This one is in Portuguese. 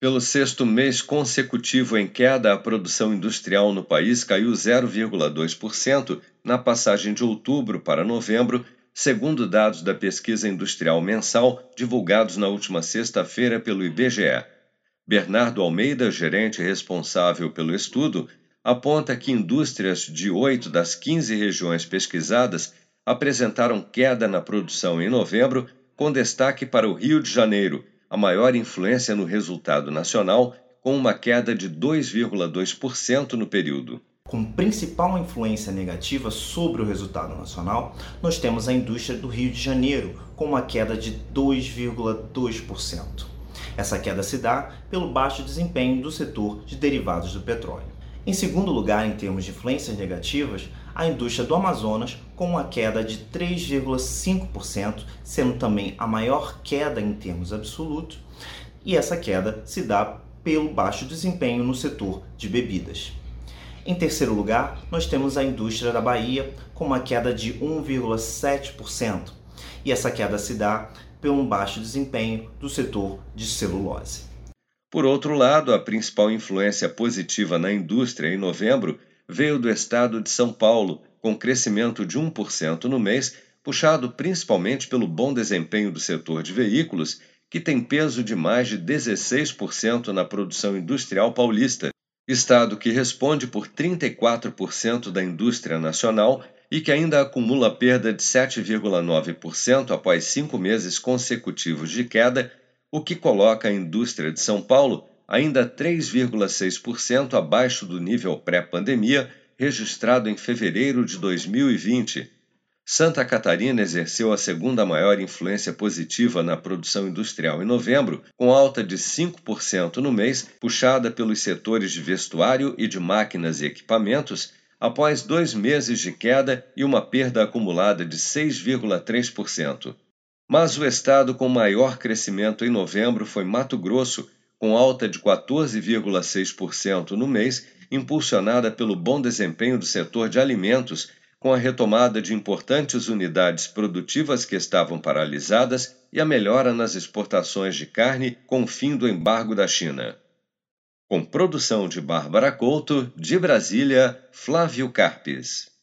Pelo sexto mês consecutivo em queda, a produção industrial no país caiu 0,2% na passagem de outubro para novembro, segundo dados da pesquisa industrial mensal divulgados na última sexta-feira pelo IBGE. Bernardo Almeida, gerente responsável pelo estudo, aponta que indústrias de oito das 15 regiões pesquisadas apresentaram queda na produção em novembro, com destaque para o Rio de Janeiro, a maior influência no resultado nacional, com uma queda de 2,2% no período. Como principal influência negativa sobre o resultado nacional, nós temos a indústria do Rio de Janeiro, com uma queda de 2,2%. Essa queda se dá pelo baixo desempenho do setor de derivados do petróleo. Em segundo lugar, em termos de influências negativas, a indústria do Amazonas, com uma queda de 3,5%, sendo também a maior queda em termos absolutos, e essa queda se dá pelo baixo desempenho no setor de bebidas. Em terceiro lugar, nós temos a indústria da Bahia, com uma queda de 1,7%, e essa queda se dá pelo baixo desempenho do setor de celulose. Por outro lado, a principal influência positiva na indústria em novembro veio do estado de São Paulo, com crescimento de 1% no mês, puxado principalmente pelo bom desempenho do setor de veículos, que tem peso de mais de 16% na produção industrial paulista, estado que responde por 34% da indústria nacional e que ainda acumula perda de 7,9% após cinco meses consecutivos de queda, o que coloca a indústria de São Paulo ainda 3,6% abaixo do nível pré-pandemia registrado em fevereiro de 2020. Santa Catarina exerceu a segunda maior influência positiva na produção industrial em novembro, com alta de 5% no mês, puxada pelos setores de vestuário e de máquinas e equipamentos, após dois meses de queda e uma perda acumulada de 6,3%. Mas o estado com maior crescimento em novembro foi Mato Grosso, com alta de 14,6% no mês, impulsionada pelo bom desempenho do setor de alimentos, com a retomada de importantes unidades produtivas que estavam paralisadas e a melhora nas exportações de carne com o fim do embargo da China. Com produção de Bárbara Couto, de Brasília, Flávio Carpes.